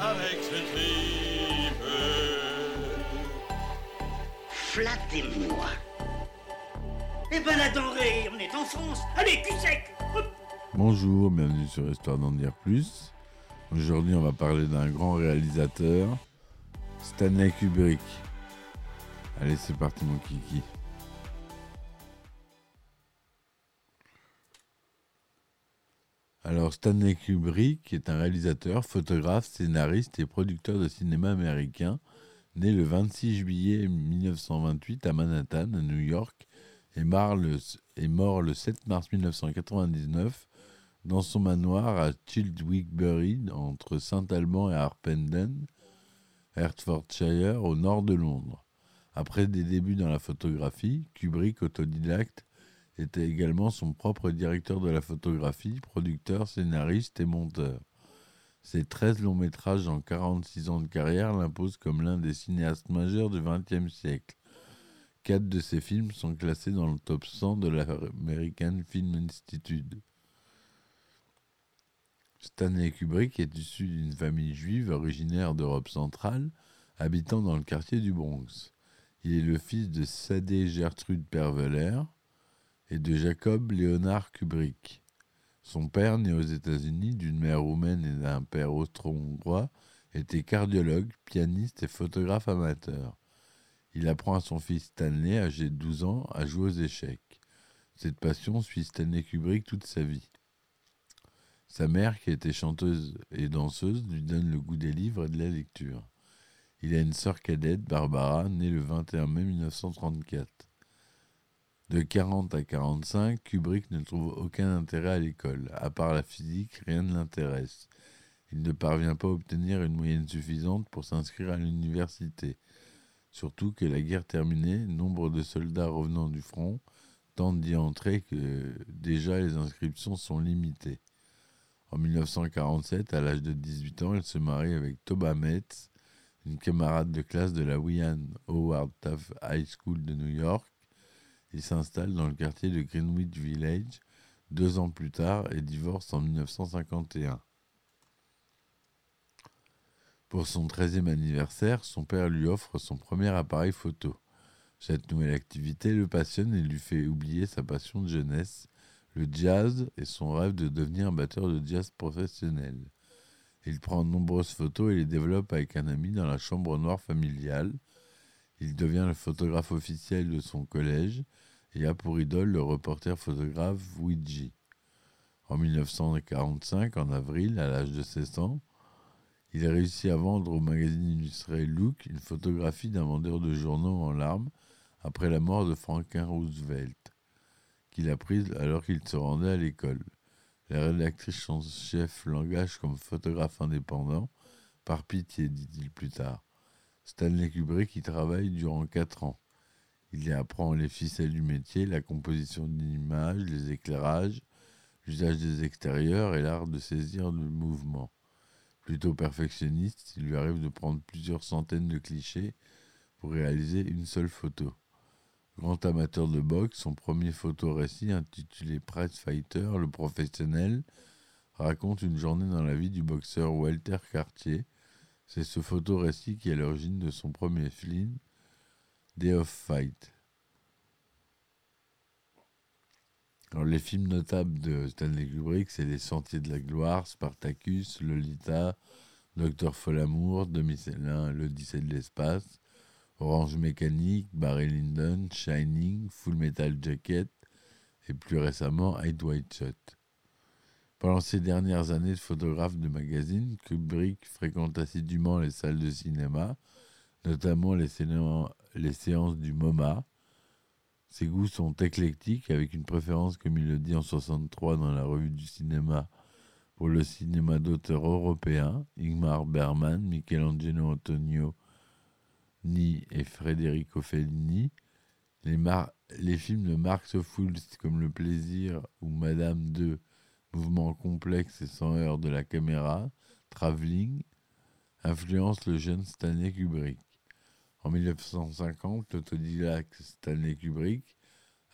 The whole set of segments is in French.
Avec ce tripe. Flattez-moi. Eh ben la denrée, on est en France. Allez, cul sec. Bonjour, bienvenue sur Histoire d'en dire plus. Aujourd'hui, on va parler d'un grand réalisateur, Stanley Kubrick. Allez, c'est parti, mon kiki. Alors, Stanley Kubrick est un réalisateur, photographe, scénariste et producteur de cinéma américain, né le 26 juillet 1928 à Manhattan, à New York, et mort le, est mort le 7 mars 1999 dans son manoir à Childwickbury, entre Saint-Alban et Harpenden, Hertfordshire, au nord de Londres. Après des débuts dans la photographie, Kubrick, autodidacte, était également son propre directeur de la photographie, producteur, scénariste et monteur. Ses 13 longs métrages en 46 ans de carrière l'imposent comme l'un des cinéastes majeurs du XXe siècle. Quatre de ses films sont classés dans le top 100 de l'American Film Institute. Stanley Kubrick est issu d'une famille juive originaire d'Europe centrale, habitant dans le quartier du Bronx. Il est le fils de Sadie Gertrude Perveler et de Jacob Leonard Kubrick. Son père, né aux États-Unis d'une mère roumaine et d'un père austro-hongrois, était cardiologue, pianiste et photographe amateur. Il apprend à son fils Stanley, âgé de 12 ans, à jouer aux échecs. Cette passion suit Stanley Kubrick toute sa vie. Sa mère, qui était chanteuse et danseuse, lui donne le goût des livres et de la lecture. Il a une sœur cadette, Barbara, née le 21 mai 1934. De 40 à 45, Kubrick ne trouve aucun intérêt à l'école. À part la physique, rien ne l'intéresse. Il ne parvient pas à obtenir une moyenne suffisante pour s'inscrire à l'université. Surtout que la guerre terminée, nombre de soldats revenant du front tentent d'y entrer que déjà les inscriptions sont limitées. En 1947, à l'âge de 18 ans, elle se marie avec Toba Metz, une camarade de classe de la William Howard Taft High School de New York. Il s'installe dans le quartier de Greenwich Village deux ans plus tard et divorce en 1951. Pour son 13e anniversaire, son père lui offre son premier appareil photo. Cette nouvelle activité le passionne et lui fait oublier sa passion de jeunesse, le jazz et son rêve de devenir batteur de jazz professionnel. Il prend de nombreuses photos et les développe avec un ami dans la chambre noire familiale. Il devient le photographe officiel de son collège et a pour idole le reporter photographe Ouija. En 1945, en avril, à l'âge de 16 ans, il a réussi à vendre au magazine illustré Look une photographie d'un vendeur de journaux en larmes après la mort de Franklin Roosevelt, qu'il a prise alors qu'il se rendait à l'école. La rédactrice en chef l'engage comme photographe indépendant, par pitié, dit-il plus tard. Stanley Kubrick y travaille durant quatre ans. Il y apprend les ficelles du métier, la composition d'une image, les éclairages, l'usage des extérieurs et l'art de saisir le mouvement. Plutôt perfectionniste, il lui arrive de prendre plusieurs centaines de clichés pour réaliser une seule photo. Grand amateur de boxe, son premier photorécit intitulé Prize Fighter, le professionnel, raconte une journée dans la vie du boxeur Walter Cartier. C'est ce photorécit qui est à l'origine de son premier film, Day of Fight. Alors, les films notables de Stanley Kubrick, c'est Les Sentiers de la Gloire, Spartacus, Lolita, Docteur Folamour, Demi-Célin, L'Odyssée de l'espace, Orange Mécanique, Barry Lyndon, Shining, Full Metal Jacket et plus récemment Hide White Shot. Pendant ces dernières années de photographe de magazine, Kubrick fréquente assidûment les salles de cinéma, notamment les, les séances du MoMA. Ses goûts sont éclectiques, avec une préférence, comme il le dit en 63 dans la revue du cinéma, Pour le cinéma d'auteur européen, Ingmar Bergman, Michelangelo Antonio Ni et Federico Fellini, les, films de Marx Fools comme Le Plaisir ou Madame de Mouvement complexe et sans heure de la caméra, Travelling, influencent le jeune Stanley Kubrick. En 1950, l'autodidacte Stanley Kubrick,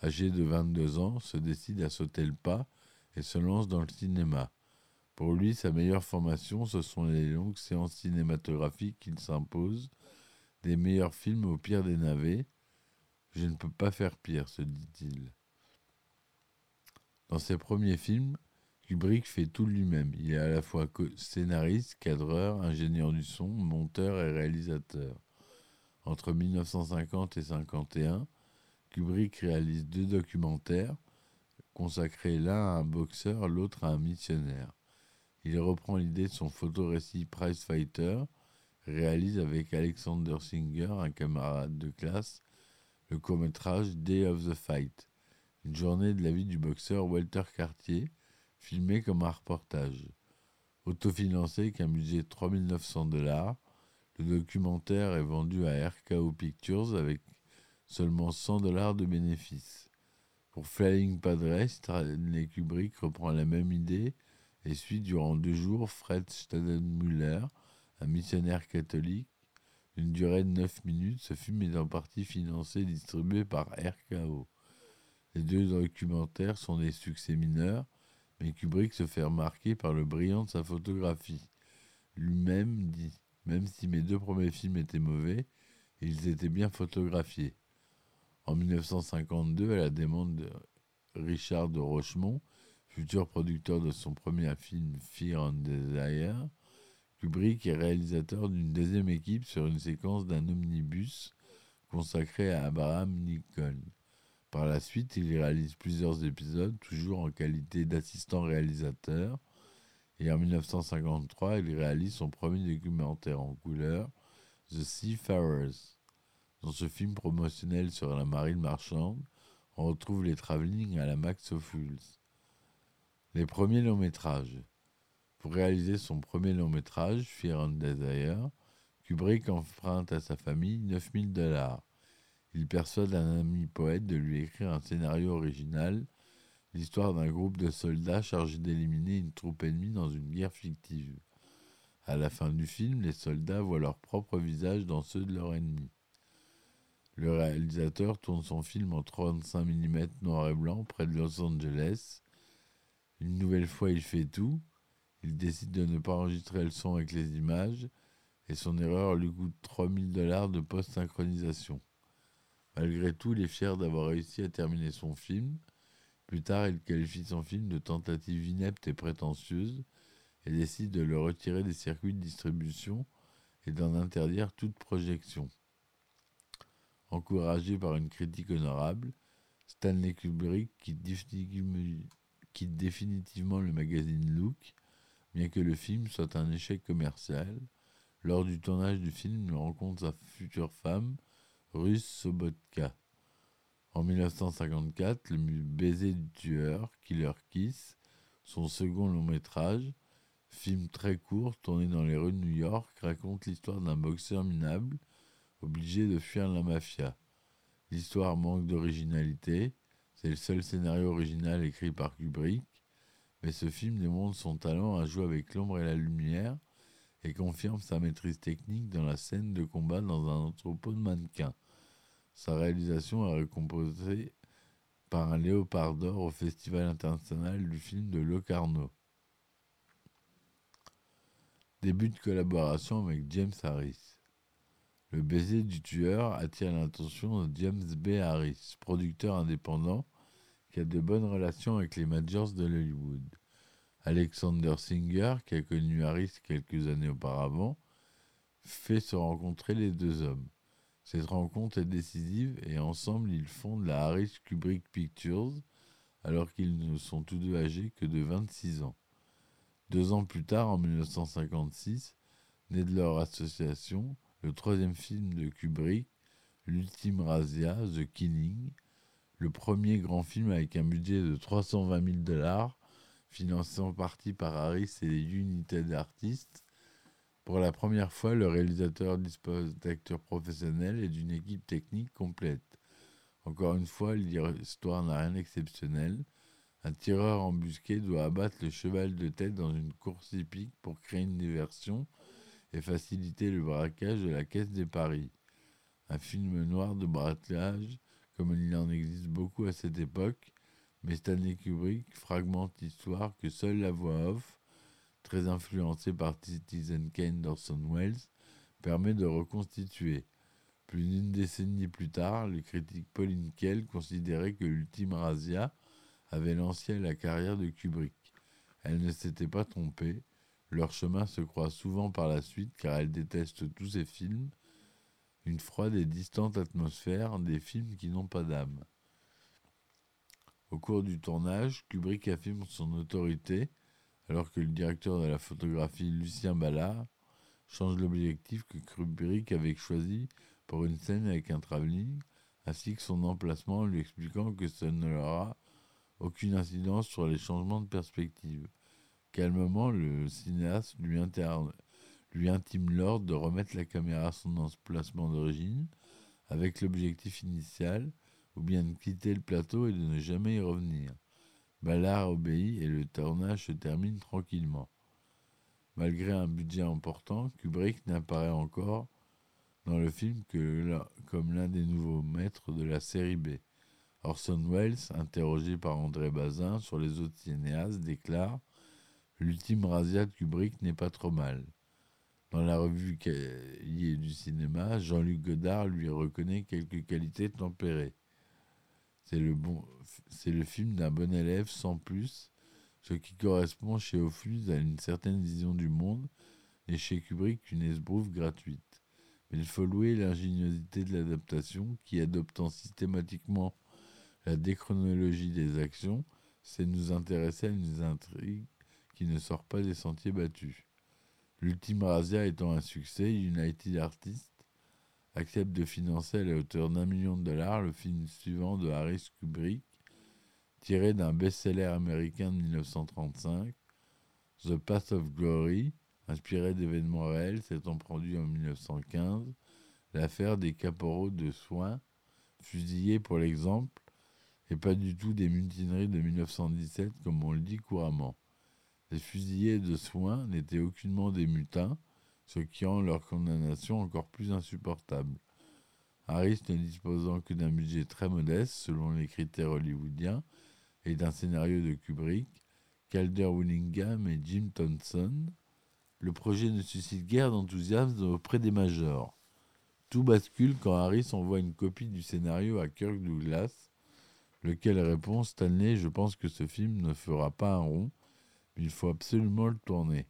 âgé de 22 ans, se décide à sauter le pas et se lance dans le cinéma. Pour lui, sa meilleure formation, ce sont les longues séances cinématographiques qu'il s'impose, des meilleurs films au pire des navets. Je ne peux pas faire pire, se dit-il. Dans ses premiers films, Kubrick fait tout lui-même. Il est à la fois scénariste, cadreur, ingénieur du son, monteur et réalisateur. Entre 1950 et 1951, Kubrick réalise deux documentaires, consacrés l'un à un boxeur, l'autre à un missionnaire. Il reprend l'idée de son photorécit Prize Fighter, réalise avec Alexander Singer, un camarade de classe, le court-métrage Day of the Fight, une journée de la vie du boxeur Walter Cartier, filmé comme un reportage. Autofinancé avec un budget de 3900 dollars, le documentaire est vendu à RKO Pictures avec seulement 100 dollars de bénéfices. Pour Flying Padre, Stanley Kubrick reprend la même idée et suit durant deux jours Fred Stadenmüller, un missionnaire catholique. Une durée de 9 minutes, ce film est en partie financé et distribué par RKO. Les deux documentaires sont des succès mineurs, mais Kubrick se fait remarquer par le brillant de sa photographie. Lui-même dit Même si mes deux premiers films étaient mauvais, ils étaient bien photographiés. En 1952, à la demande de Richard de Rochemont, futur producteur de son premier film Fear and Desire, Kubrick est réalisateur d'une deuxième équipe sur une séquence d'un omnibus consacré à Abraham Lincoln. Par la suite, il réalise plusieurs épisodes, toujours en qualité d'assistant réalisateur. Et en 1953, il réalise son premier documentaire en couleur, The Seafarers. Dans ce film promotionnel sur la marine marchande, on retrouve les travelling à la Max Fools. Les premiers longs métrages. Pour réaliser son premier long métrage, Fear and Desire, Kubrick emprunte à sa famille 9000 dollars. Il persuade un ami poète de lui écrire un scénario original, l'histoire d'un groupe de soldats chargés d'éliminer une troupe ennemie dans une guerre fictive. À la fin du film, les soldats voient leur propre visage dans ceux de leur ennemi. Le réalisateur tourne son film en 35 mm noir et blanc près de Los Angeles. Une nouvelle fois, il fait tout. Il décide de ne pas enregistrer le son avec les images et son erreur lui coûte 3000 dollars de post-synchronisation. Malgré tout, il est fier d'avoir réussi à terminer son film. Plus tard, il qualifie son film de tentative inepte et prétentieuse et décide de le retirer des circuits de distribution et d'en interdire toute projection. Encouragé par une critique honorable, Stanley Kubrick quitte définitivement le magazine Look, bien que le film soit un échec commercial. Lors du tournage du film, il rencontre sa future femme, Russe Sobotka. En 1954, le baiser du tueur, Killer Kiss, son second long métrage, film très court tourné dans les rues de New York, raconte l'histoire d'un boxeur minable obligé de fuir la mafia. L'histoire manque d'originalité, c'est le seul scénario original écrit par Kubrick, mais ce film démontre son talent à jouer avec l'ombre et la lumière et confirme sa maîtrise technique dans la scène de combat dans un entrepôt de mannequins. Sa réalisation est récompensée par un léopard d'or au Festival international du film de Locarno. Début de collaboration avec James Harris. Le baiser du tueur attire l'attention de James B. Harris, producteur indépendant qui a de bonnes relations avec les majors de Hollywood. Alexander Singer, qui a connu Harris quelques années auparavant, fait se rencontrer les deux hommes. Cette rencontre est décisive et ensemble ils fondent la Harris Kubrick Pictures alors qu'ils ne sont tous deux âgés que de 26 ans. Deux ans plus tard, en 1956, naît de leur association le troisième film de Kubrick, L'Ultime Razia, The Killing, le premier grand film avec un budget de 320 000 dollars, financé en partie par Harris et United Artists. Pour la première fois, le réalisateur dispose d'acteurs professionnels et d'une équipe technique complète. Encore une fois, l'histoire n'a rien d'exceptionnel. Un tireur embusqué doit abattre le cheval de tête dans une course hippique pour créer une diversion et faciliter le braquage de la caisse des paris. Un film noir de braquage, comme il en existe beaucoup à cette époque, mais Stanley Kubrick fragmente l'histoire que seule la voix off, très influencée par Citizen Kane d'Orson Welles, permet de reconstituer. Plus d'une décennie plus tard, le critique Pauline Kell considérait que l'ultime Razia avait lancé la carrière de Kubrick. Elle ne s'était pas trompée. Leur chemin se croise souvent par la suite car elle déteste tous ces films, une froide et distante atmosphère des films qui n'ont pas d'âme. Au cours du tournage, Kubrick affirme son autorité alors que le directeur de la photographie Lucien Ballard change l'objectif que Kubrick avait choisi pour une scène avec un travelling, ainsi que son emplacement en lui expliquant que ça ne aura aucune incidence sur les changements de perspective. Calmement, le cinéaste lui intime l'ordre de remettre la caméra à son emplacement d'origine, avec l'objectif initial, ou bien de quitter le plateau et de ne jamais y revenir. Ballard obéit et le tournage se termine tranquillement. Malgré un budget important, Kubrick n'apparaît encore dans le film que comme l'un des nouveaux maîtres de la série B. Orson Welles, interrogé par André Bazin sur les autres cinéastes, déclare L'ultime razzia de Kubrick n'est pas trop mal. Dans la revue Cahiers du cinéma, Jean-Luc Godard lui reconnaît quelques qualités tempérées. C'est le, bon, c'est le film d'un bon élève sans plus, ce qui correspond chez Ophuls à une certaine vision du monde et chez Kubrick une esbrouffe gratuite. Mais il faut louer l'ingéniosité de l'adaptation qui, adoptant systématiquement la déchronologie des actions, c'est nous intéresser à une intrigue qui ne sort pas des sentiers battus. L'ultime Razia étant un succès, United Artists accepte de financer à la hauteur d'un million de dollars le film suivant de Harris Kubrick, tiré d'un best-seller américain de 1935, The Path of Glory, inspiré d'événements réels s'étant produits en 1915, l'affaire des caporaux de soins, fusillés pour l'exemple, et pas du tout des mutineries de 1917 comme on le dit couramment. Les fusillés de soins n'étaient aucunement des mutins, ce qui rend leur condamnation encore plus insupportable. Harris ne disposant que d'un budget très modeste selon les critères hollywoodiens et d'un scénario de Kubrick, Calder Willingham et Jim Thompson, le projet ne suscite guère d'enthousiasme auprès des majors. Tout bascule quand Harris envoie une copie du scénario à Kirk Douglas, lequel répond Stanley, je pense que ce film ne fera pas un rond, il faut absolument le tourner.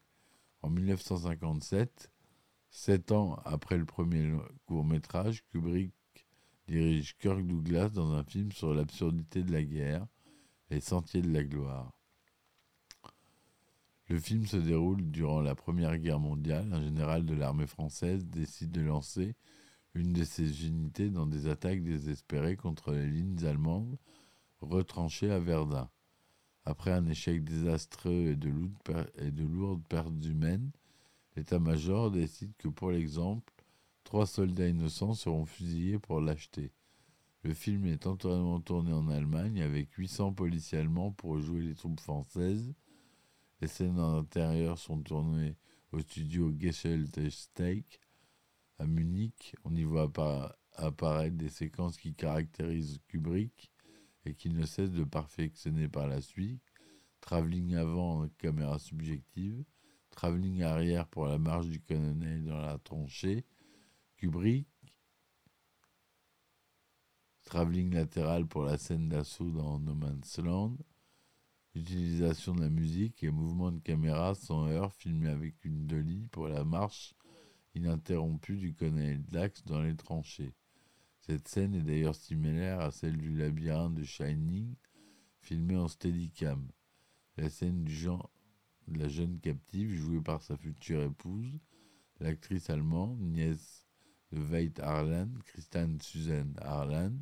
En 1957, sept ans après le premier court métrage, Kubrick dirige Kirk Douglas dans un film sur l'absurdité de la guerre, Les Sentiers de la Gloire. Le film se déroule durant la Première Guerre mondiale. Un général de l'armée française décide de lancer une de ses unités dans des attaques désespérées contre les lignes allemandes retranchées à Verdun. Après un échec désastreux et de, lourdes pertes humaines, l'état-major décide que pour l'exemple, trois soldats innocents seront fusillés pour lâcheté. Le film est entièrement tourné en Allemagne avec 800 policiers allemands pour jouer les troupes françaises. Les scènes en intérieur sont tournées au studio Steak à Munich. On y voit apparaître des séquences qui caractérisent Kubrick et qu'il ne cesse de perfectionner par la suite. Travelling avant caméra subjective, travelling arrière pour la marche du colonel dans la tranchée, Kubrick, travelling latéral pour la scène d'assaut dans No Man's Land, utilisation de la musique et mouvement de caméra sans heure filmé avec une dolly pour la marche ininterrompue du colonel Dax dans les tranchées. Cette scène est d'ailleurs similaire à celle du labyrinthe de Shining, filmé en steadicam. La scène du genre de la jeune captive, jouée par sa future épouse, l'actrice allemande, nièce de Veit Harlan, Christiane Suzanne Harlan,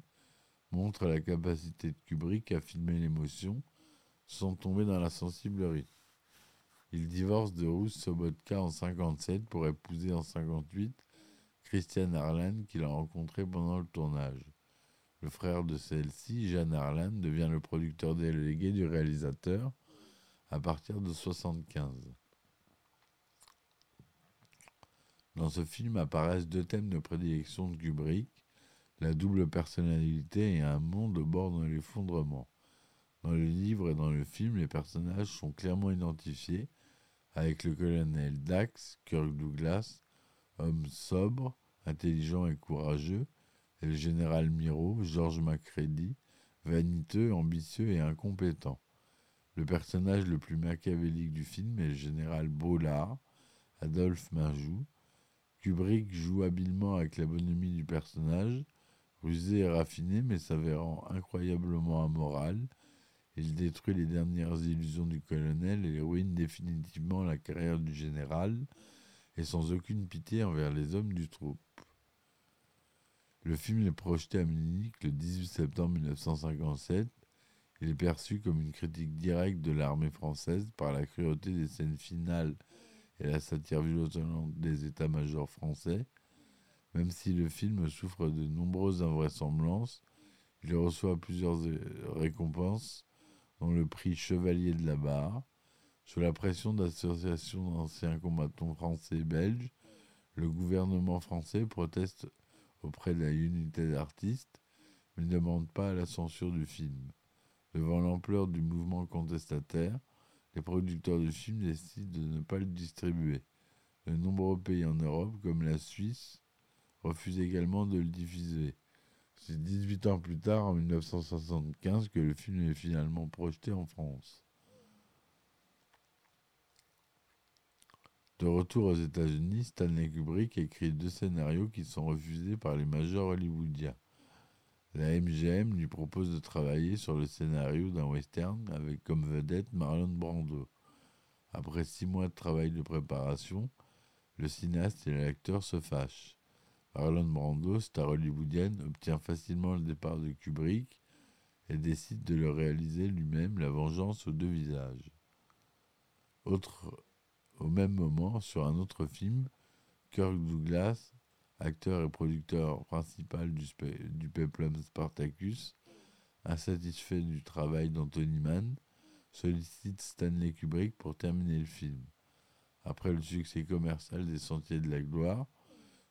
montre la capacité de Kubrick à filmer l'émotion sont tombés dans la sensiblerie. Il divorce de Ruth Sobotka en 57 pour épouser en 58 Christiane Arlan qu'il a rencontré pendant le tournage. Le frère de celle-ci, Jeanne Arlan, devient le producteur délégué du réalisateur à partir de 75. Dans ce film apparaissent deux thèmes de prédilection de Kubrick, la double personnalité et un monde au bord de l'effondrement. Dans le livre et dans le film, les personnages sont clairement identifiés, avec le colonel Dax, Kirk Douglas, homme sobre, intelligent et courageux, et le général Miro, George Macready, vaniteux, ambitieux et incompétent. Le personnage le plus machiavélique du film est le général Bollard, Adolphe Minjou. Kubrick joue habilement avec la bonhomie du personnage, rusé et raffiné mais s'avérant incroyablement amoral. Il détruit les dernières illusions du colonel et ruine définitivement la carrière du général, et sans aucune pitié envers les hommes du troupe. Le film est projeté à Munich le 18 septembre 1957. Il est perçu comme une critique directe de l'armée française par la cruauté des scènes finales et la satire violente des états-majors français. Même si le film souffre de nombreuses invraisemblances, il reçoit plusieurs récompenses, dont le prix Chevalier de la Barre. Sous la pression d'associations d'anciens combattants français et belges, le gouvernement français proteste auprès de la unité d'artistes, mais ne demande pas la censure du film. Devant l'ampleur du mouvement contestataire, les producteurs de films décident de ne pas le distribuer. De nombreux pays en Europe, comme la Suisse, refusent également de le diffuser. C'est 18 ans plus tard, en 1975, que le film est finalement projeté en France. De retour aux États-Unis, Stanley Kubrick écrit deux scénarios qui sont refusés par les majors hollywoodiens. La MGM lui propose de travailler sur le scénario d'un western avec comme vedette Marlon Brando. Après six mois de travail de préparation, le cinéaste et l'acteur se fâchent. Marlon Brando, star hollywoodienne, obtient facilement le départ de Kubrick et décide de le réaliser lui-même, La vengeance aux deux visages. Au même moment, sur un autre film, Kirk Douglas, acteur et producteur principal du, du Peplum Spartacus, insatisfait du travail d'Anthony Mann, sollicite Stanley Kubrick pour terminer le film. Après le succès commercial des Sentiers de la Gloire,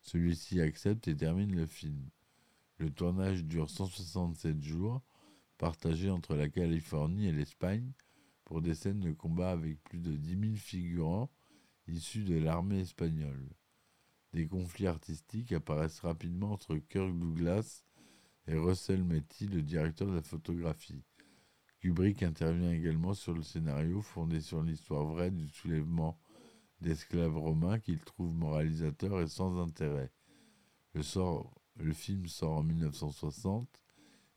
celui-ci accepte et termine le film. Le tournage dure 167 jours, partagé entre la Californie et l'Espagne, pour des scènes de combat avec plus de 10 000 figurants issus de l'armée espagnole. Des conflits artistiques apparaissent rapidement entre Kirk Douglas et Russell Metty, le directeur de la photographie. Kubrick intervient également sur le scénario fondé sur l'histoire vraie du soulèvement d'esclaves romains qu'il trouve moralisateur et sans intérêt. Le, le film sort en 1960,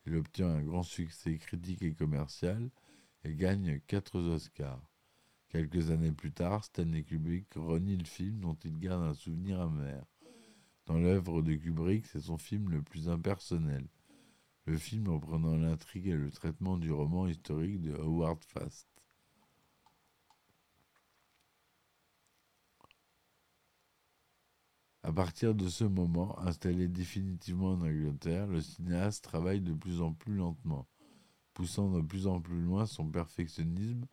il obtient un grand succès critique et commercial et gagne quatre Oscars. Quelques années plus tard, Stanley Kubrick renie le film dont il garde un souvenir amer. Dans l'œuvre de Kubrick, c'est son film le plus impersonnel. Le film reprenant l'intrigue et le traitement du roman historique de Howard Fast. À partir de ce moment, installé définitivement en Angleterre, le cinéaste travaille de plus en plus lentement, poussant de plus en plus loin son perfectionnisme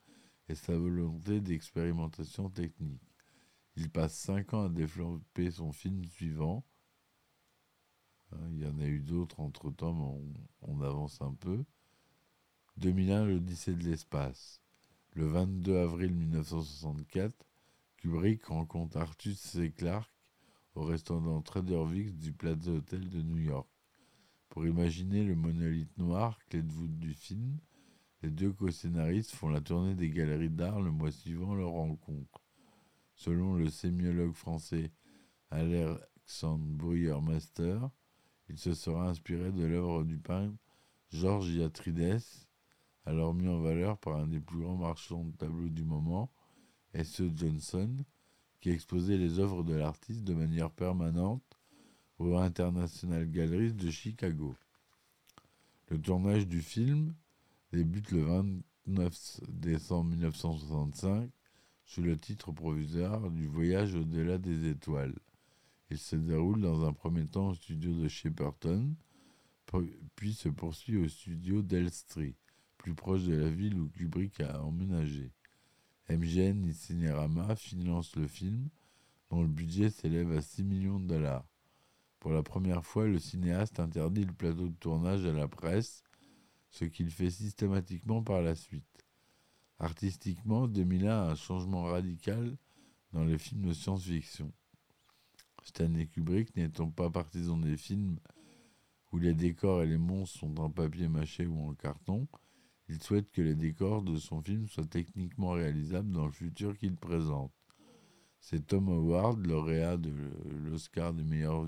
et sa volonté d'expérimentation technique. Il passe cinq ans à développer son film suivant. Hein, il y en a eu d'autres entre-temps, mais on, avance un peu. 2001, l'Odyssée de l'espace. Le 22 avril 1964, Kubrick rencontre Arthur C. Clarke au restaurant Trader Vic's du Plaza Hotel de New York pour imaginer le monolithe noir, clé de voûte du film, les deux co-scénaristes font la tournée des galeries d'art le mois suivant leur rencontre. Selon le sémiologue français Alexandre Bruyère-Master, il se sera inspiré de l'œuvre du peintre Georges Yatrides, alors mis en valeur par un des plus grands marchands de tableaux du moment, S.E. Johnson, qui exposait les œuvres de l'artiste de manière permanente au International Galleries de Chicago. Le tournage du film débute le 29 décembre 1965 sous le titre provisoire du Voyage au-delà des étoiles. Il se déroule dans un premier temps au studio de Shepperton, puis se poursuit au studio d'Elstree, plus proche de la ville où Kubrick a emménagé. MGN Incinerama finance le film, dont le budget s'élève à 6 millions de dollars. Pour la première fois, le cinéaste interdit le plateau de tournage à la presse, ce qu'il fait systématiquement par la suite. Artistiquement, 2001 a un changement radical dans les films de science-fiction. Stanley Kubrick n'étant pas partisan des films où les décors et les monstres sont en papier mâché ou en carton, il souhaite que les décors de son film soient techniquement réalisables dans le futur qu'il présente. C'est Tom Howard, lauréat de l'Oscar des meilleurs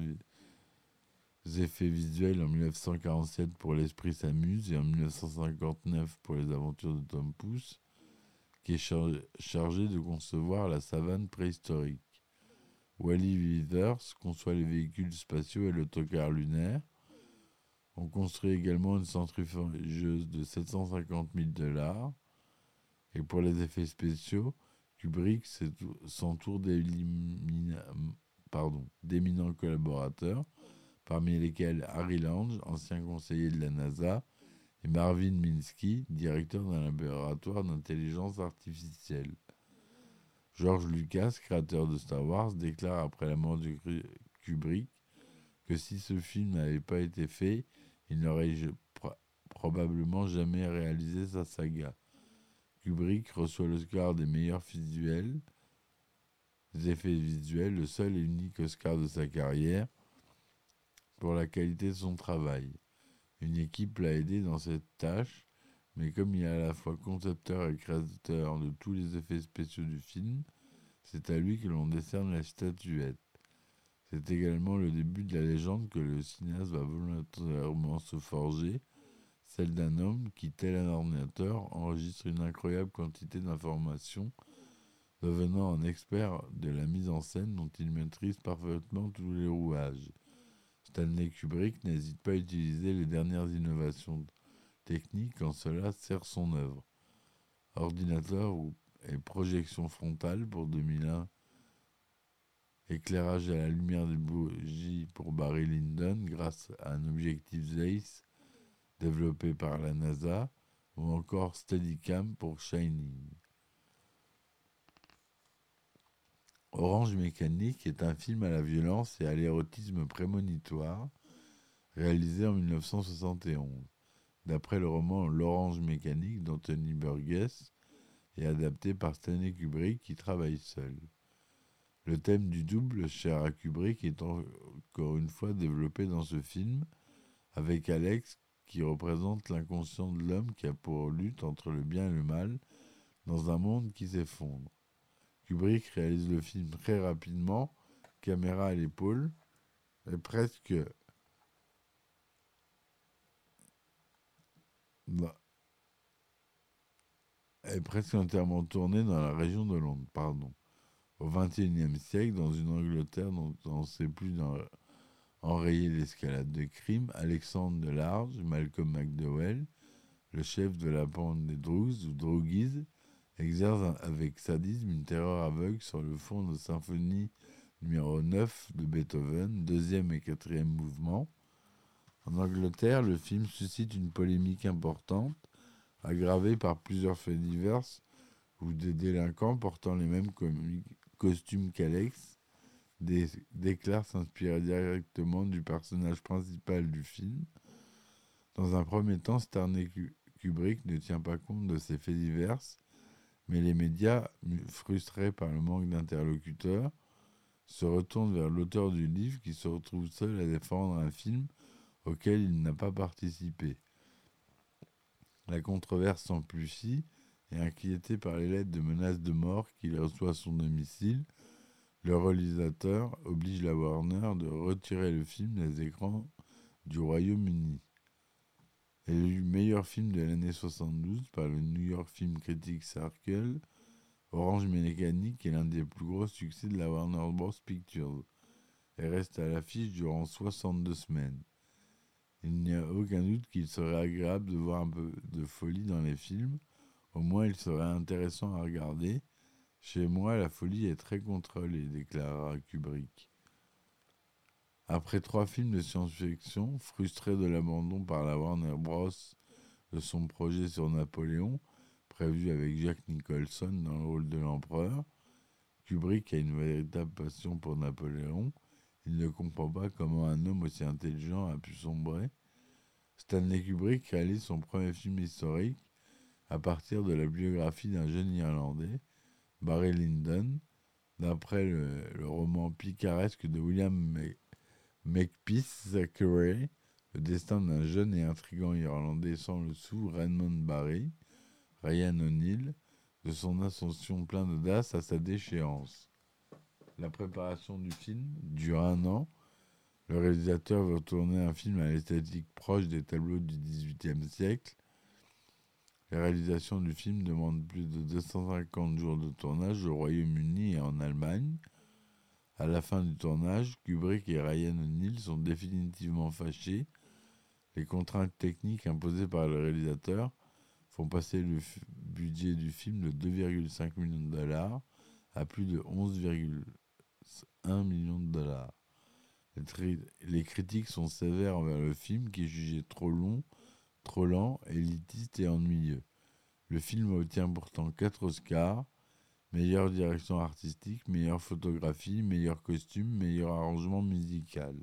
effets visuels en 1947 pour L'Esprit s'amuse et en 1959 pour Les aventures de Tom Pouce, qui est chargé de concevoir la savane préhistorique. Wally Withers conçoit les véhicules spatiaux et l'autocar lunaire. On construit également une centrifugeuse de 750 000 dollars. Et pour les effets spéciaux, Kubrick s'entoure d'éminents collaborateurs, parmi lesquels Harry Lange, ancien conseiller de la NASA, et Marvin Minsky, directeur d'un laboratoire d'intelligence artificielle. George Lucas, créateur de Star Wars, déclare après la mort de Kubrick que si ce film n'avait pas été fait, il n'aurait probablement jamais réalisé sa saga. Kubrick reçoit l'Oscar des meilleurs visuels, effets visuels, le seul et unique Oscar de sa carrière, pour la qualité de son travail. Une équipe l'a aidé dans cette tâche, mais comme il est à la fois concepteur et créateur de tous les effets spéciaux du film, c'est à lui que l'on décerne la statuette. C'est également le début de la légende que le cinéaste va volontairement se forger, celle d'un homme qui, tel un ordinateur, enregistre une incroyable quantité d'informations, devenant un expert de la mise en scène dont il maîtrise parfaitement tous les rouages. Stanley Kubrick n'hésite pas à utiliser les dernières innovations techniques quand cela sert son œuvre. Ordinateur et projection frontale pour 2001, éclairage à la lumière des bougies pour Barry Lyndon grâce à un objectif Zeiss développé par la NASA, ou encore Steadicam pour Shining. Orange Mécanique est un film à la violence et à l'érotisme prémonitoire réalisé en 1971, d'après le roman L'Orange Mécanique d'Anthony Burgess et adapté par Stanley Kubrick qui travaille seul. Le thème du double, cher à Kubrick, est encore une fois développé dans ce film, avec Alex qui représente l'inconscient de l'homme qui a pour lutte entre le bien et le mal dans un monde qui s'effondre. Kubrick réalise le film très rapidement, caméra à l'épaule, et presque est presque entièrement tourné dans la région de Londres, pardon. Au XXIe siècle, dans une Angleterre dont on ne sait plus enrayer l'escalade de crimes, Alexandre Delarge, Malcolm McDowell, le chef de la bande des Drugs ou Droguies, exerce avec sadisme une terreur aveugle sur le fond de symphonie numéro 9 de Beethoven, deuxième et quatrième mouvement. En Angleterre, le film suscite une polémique importante, aggravée par plusieurs faits divers où des délinquants portant les mêmes costumes qu'Alex déclarent s'inspirer directement du personnage principal du film. Dans un premier temps, Stanley Kubrick ne tient pas compte de ces faits divers mais les médias, frustrés par le manque d'interlocuteurs, se retournent vers l'auteur du livre qui se retrouve seul à défendre un film auquel il n'a pas participé. La controverse s'amplifie et inquiété par les lettres de menaces de mort qu'il reçoit à son domicile, le réalisateur oblige la Warner de retirer le film des écrans du Royaume-Uni. Élu meilleur film de l'année 72 par le New York Film Critics Circle, Orange Mécanique est l'un des plus gros succès de la Warner Bros. Pictures et reste à l'affiche durant 62 semaines. Il n'y a aucun doute qu'il serait agréable de voir un peu de folie dans les films, Au moins, il serait intéressant à regarder. Chez moi, la folie est très contrôlée, déclara Kubrick. Après trois films de science-fiction, frustré de l'abandon par la Warner Bros. de son projet sur Napoléon, prévu avec Jack Nicholson dans le rôle de l'empereur, Kubrick a une véritable passion pour Napoléon. Il ne comprend pas comment un homme aussi intelligent a pu sombrer. Stanley Kubrick réalise son premier film historique à partir de la biographie d'un jeune Irlandais, Barry Lyndon, d'après le, roman picaresque de William Makepeace Thackeray, le destin d'un jeune et intrigant Irlandais sans le sou, Raymond Barry, Ryan O'Neill, de son ascension plein d'audace à sa déchéance. La préparation du film dure un an. Le réalisateur veut tourner un film à l'esthétique proche des tableaux du XVIIIe siècle. La réalisation du film demande plus de 250 jours de tournage au Royaume-Uni et en Allemagne. À la fin du tournage, Kubrick et Ryan O'Neill sont définitivement fâchés. Les contraintes techniques imposées par le réalisateur font passer le budget du film de 2,5 millions de dollars à plus de 11,1 millions de dollars. Les critiques sont sévères envers le film qui est jugé trop long, trop lent, élitiste et ennuyeux. Le film obtient pourtant 4 Oscars meilleure direction artistique, meilleure photographie, meilleur costume, meilleur arrangement musical.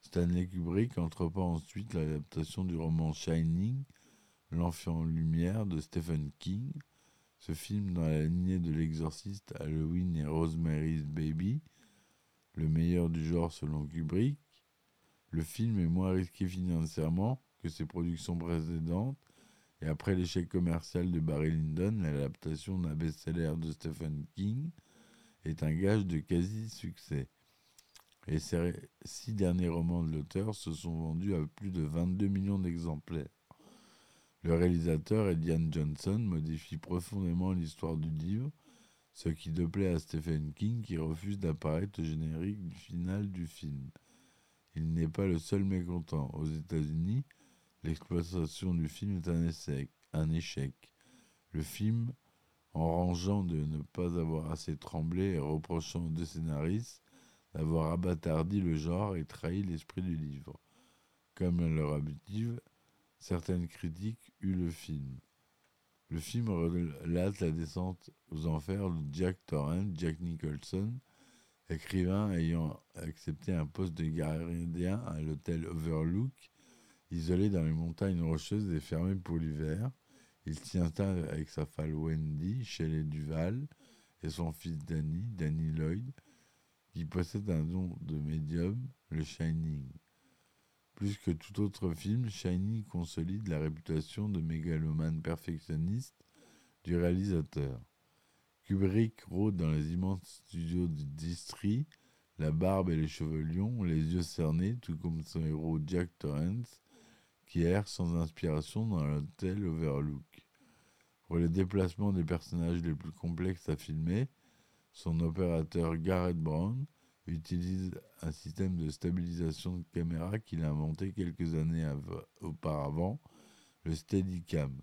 Stanley Kubrick entreprend ensuite l'adaptation du roman Shining L'enfant en lumière de Stephen King. Ce film dans la lignée de l'exorciste Halloween et Rosemary's Baby, le meilleur du genre selon Kubrick. Le film est moins risqué financièrement que ses productions précédentes et après l'échec commercial de Barry Lyndon, l'adaptation d'un best-seller de Stephen King est un gage de quasi-succès. Et ces six derniers romans de l'auteur se sont vendus à plus de 22 millions d'exemplaires. Le réalisateur, Edian Johnson, modifie profondément l'histoire du livre, ce qui déplaît à Stephen King qui refuse d'apparaître au générique final du film. Il n'est pas le seul mécontent. Aux États-Unis, l'exploitation du film est un, échec. Le film, en rangeant de ne pas avoir assez tremblé et reprochant aux deux scénaristes d'avoir abattardi le genre et trahi l'esprit du livre. Comme leur habitude, certaines critiques eurent le film. Le film relate la descente aux enfers de Jack Torrance, Jack Nicholson, écrivain ayant accepté un poste de gardien à l'hôtel Overlook, isolé dans les montagnes rocheuses et fermé pour l'hiver. Il installe avec sa femme Wendy, chez les Duval, et son fils Danny, Danny Lloyd, qui possède un don de médium, le Shining. Plus que tout autre film, Shiny consolide la réputation de mégalomane perfectionniste du réalisateur. Kubrick rôde dans les immenses studios du District, la barbe et les cheveux lions, les yeux cernés, tout comme son héros Jack Torrance, qui erre sans inspiration dans l'hôtel Overlook. Pour les déplacements des personnages les plus complexes à filmer, son opérateur Garrett Brown utilise un système de stabilisation de caméra qu'il a inventé quelques années auparavant, le Steadicam,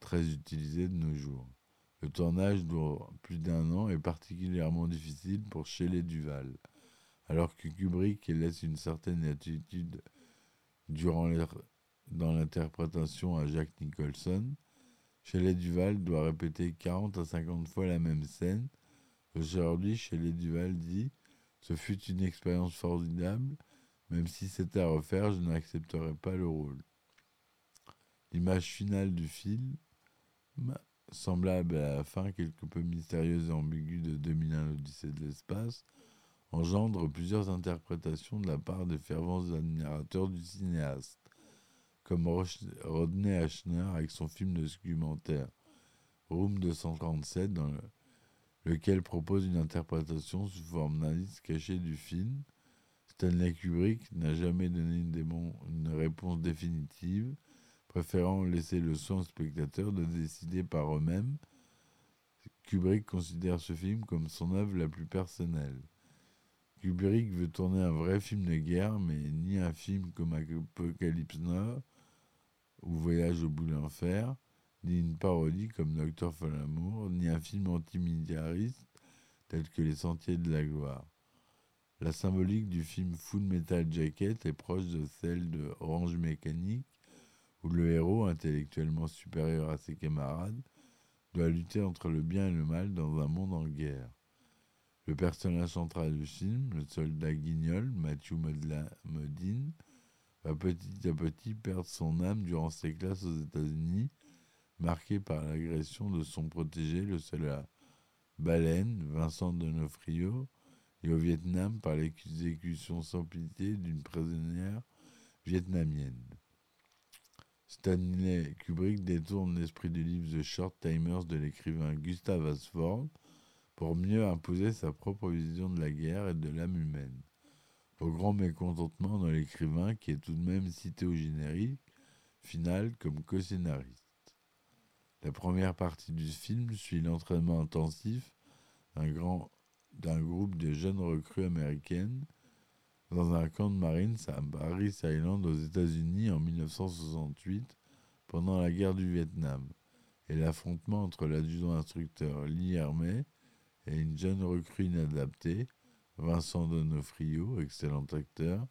très utilisé de nos jours. Le tournage dure plus d'un an et particulièrement difficile pour Shelley Duval, alors que Kubrick laisse une certaine attitude durant dans l'interprétation à Jack Nicholson. Shelley Duval doit répéter 40 à 50 fois la même scène. Aujourd'hui, Shelley Duval dit ce fut une expérience formidable. Même si c'était à refaire, je n'accepterais pas le rôle. L'image finale du film, semblable à la fin quelque peu mystérieuse et ambiguë de 2001 l'Odyssée de l'espace, engendre plusieurs interprétations de la part des fervents admirateurs du cinéaste, comme Rodney Ashner avec son film de documentaire Room 237 dans le lequel propose une interprétation sous forme d'indice caché du film. Stanley Kubrick n'a jamais donné une, une, réponse définitive, préférant laisser le soin aux spectateurs de décider par eux-mêmes. Kubrick considère ce film comme son œuvre la plus personnelle. Kubrick veut tourner un vrai film de guerre, mais ni un film comme Apocalypse Now ou Voyage au bout de l'enfer, ni une parodie comme Docteur Folamour, ni un film antimilitariste tel que Les Sentiers de la Gloire. La symbolique du film Full Metal Jacket est proche de celle de Orange Mécanique, où le héros, intellectuellement supérieur à ses camarades, doit lutter entre le bien et le mal dans un monde en guerre. Le personnage central du film, le soldat guignol, Matthew Modine, va petit à petit perdre son âme durant ses classes aux États-Unis, marqué par l'agression de son protégé, le soldat Baleine, Vincent Donofrio, et au Vietnam par l'exécution sans pitié d'une prisonnière vietnamienne. Stanley Kubrick détourne l'esprit du livre The Short Timers de l'écrivain Gustav Asford pour mieux imposer sa propre vision de la guerre et de l'âme humaine. Au grand mécontentement de l'écrivain qui est tout de même cité au générique final comme co-scénariste. La première partie du film suit l'entraînement intensif d'un groupe de jeunes recrues américaines dans un camp de Marines à Paris Island aux États-Unis en 1968 pendant la guerre du Vietnam et l'affrontement entre l'adjudant-instructeur Lee Hermé et une jeune recrue inadaptée, Vincent Donofrio, excellent acteur.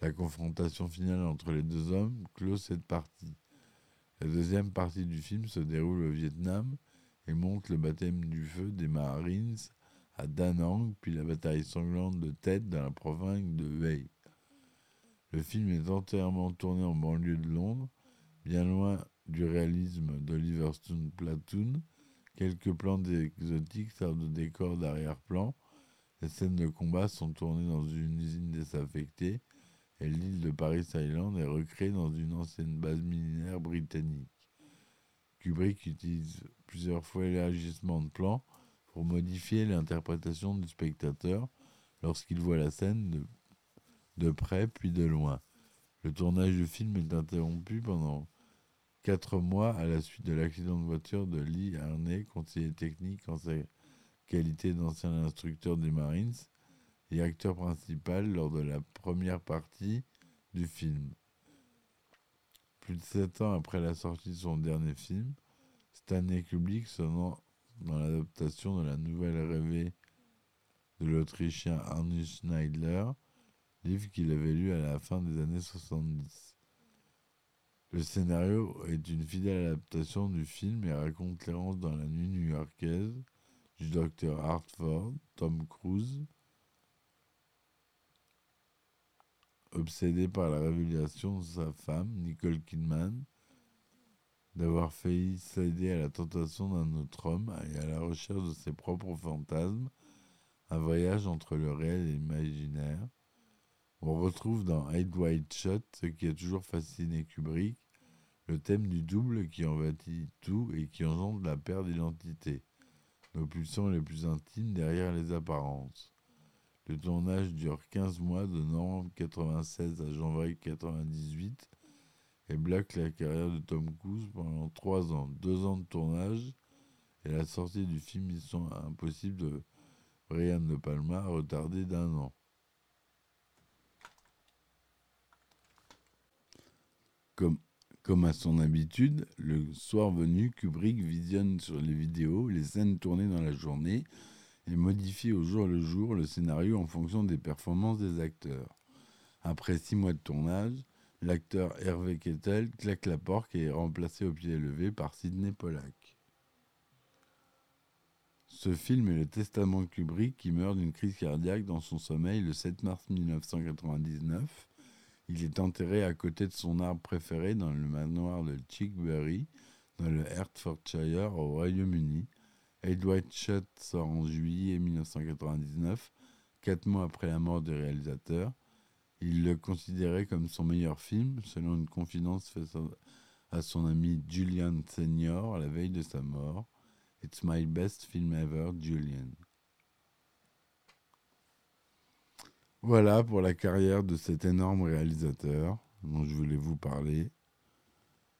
La confrontation finale entre les deux hommes clôt cette partie. La deuxième partie du film se déroule au Vietnam et montre le baptême du feu des Marines à Da Nang, puis la bataille sanglante de Tet dans la province de Wei. Le film est entièrement tourné en banlieue de Londres, bien loin du réalisme d'Oliver Stone Platoon. Quelques plans exotiques servent de décor d'arrière-plan. Les scènes de combat sont tournées dans une usine désaffectée et l'île de Paris Island est recréée dans une ancienne base militaire britannique. Kubrick utilise plusieurs fois l'élargissement de plan pour modifier l'interprétation du spectateur lorsqu'il voit la scène de, de près puis de loin. Le tournage du film est interrompu pendant quatre mois à la suite de l'accident de voiture de Lee Harney, conseiller technique en sa qualité d'ancien instructeur des Marines et acteur principal lors de la première partie du film. Plus de sept ans après la sortie de son dernier film, Stanley Kubrick sonnant dans l'adaptation de la nouvelle rêvée de l'Autrichien Arne Schneidler, livre qu'il avait lu à la fin des années 70. Le scénario est une fidèle adaptation du film et raconte l'errance dans la nuit new-yorkaise du docteur Hartford, Tom Cruise, obsédé par la révélation de sa femme, Nicole Kidman, d'avoir failli céder à la tentation d'un autre homme et à la recherche de ses propres fantasmes, un voyage entre le réel et l'imaginaire. On retrouve dans Eight White Shot ce qui a toujours fasciné Kubrick, le thème du double qui envahit tout et qui engendre la perte d'identité, nos pulsions les plus intimes derrière les apparences. Le tournage dure 15 mois de novembre 96 à janvier 98 et bloque la carrière de Tom Cruise pendant trois ans, deux ans de tournage et la sortie du film Mission Impossible de Brian De Palma retardée d'un an. Comme, comme à son habitude, le soir venu, Kubrick visionne sur les vidéos les scènes tournées dans la journée et modifie au jour le jour le scénario en fonction des performances des acteurs. Après six mois de tournage, L'acteur Hervé Kettel claque la porte et est remplacé au pied levé par Sidney Pollack. Ce film est le testament de Kubrick qui meurt d'une crise cardiaque dans son sommeil le 7 mars 1999. Il est enterré à côté de son arbre préféré dans le manoir de Chickbury, dans le Hertfordshire, au Royaume-Uni. Edward Shot sort en juillet 1999, quatre mois après la mort du réalisateur. Il le considérait comme son meilleur film, selon une confidence faite à son ami Julian Senior la veille de sa mort. It's my best film ever, Julian. Voilà pour la carrière de cet énorme réalisateur dont je voulais vous parler.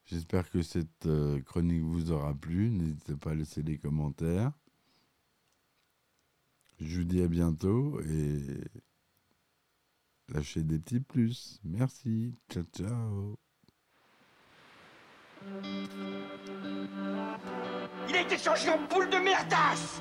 J'espère que cette euh, chronique vous aura plu. N'hésitez pas à laisser des commentaires. Je vous dis à bientôt et Lâchez des petits plus. Merci. Ciao, ciao. Il a été changé en boule de merdasse